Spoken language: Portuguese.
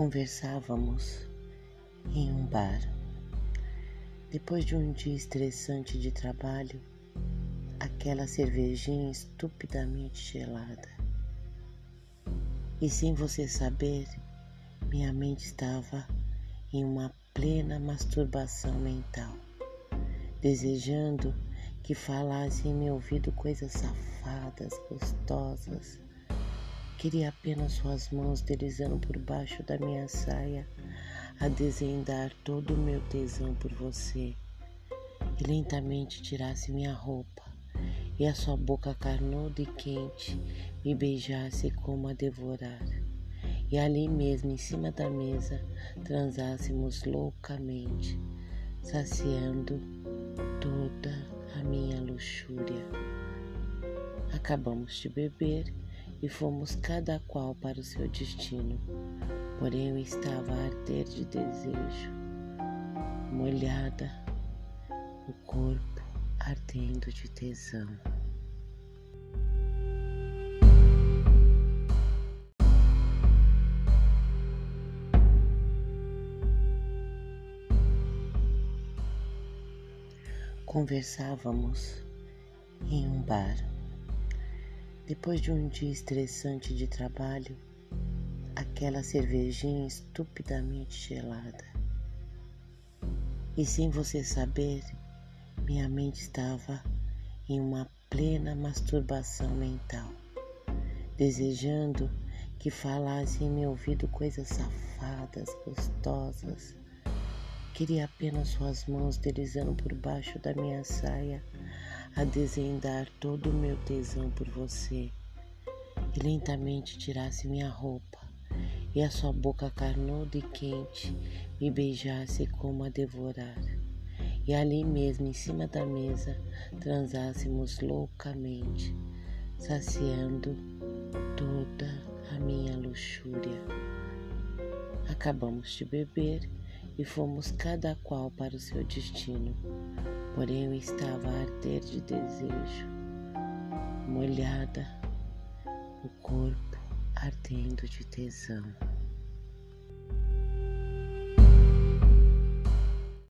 Conversávamos em um bar. Depois de um dia estressante de trabalho, aquela cervejinha estupidamente gelada. E sem você saber, minha mente estava em uma plena masturbação mental, desejando que falasse em meu ouvido coisas safadas, gostosas Queria apenas suas mãos deslizando por baixo da minha saia a desvendar todo o meu tesão por você. E lentamente tirasse minha roupa e a sua boca carnuda e quente me beijasse como a devorar. E ali mesmo, em cima da mesa, transássemos loucamente, saciando toda a minha luxúria. Acabamos de beber e fomos cada qual para o seu destino. Porém eu estava a arder de desejo, molhada, o corpo ardendo de tesão. Conversávamos em um bar. Depois de um dia estressante de trabalho, aquela cervejinha estupidamente gelada. E sem você saber, minha mente estava em uma plena masturbação mental, desejando que falasse em meu ouvido coisas safadas, gostosas. Queria apenas suas mãos deslizando por baixo da minha saia a desvendar todo o meu tesão por você e lentamente tirasse minha roupa e a sua boca carnuda e quente me beijasse como a devorar. E ali mesmo em cima da mesa transássemos loucamente, saciando toda a minha luxúria. Acabamos de beber e fomos cada qual para o seu destino. Porém eu estava a arder de desejo, molhada, o corpo ardendo de tesão.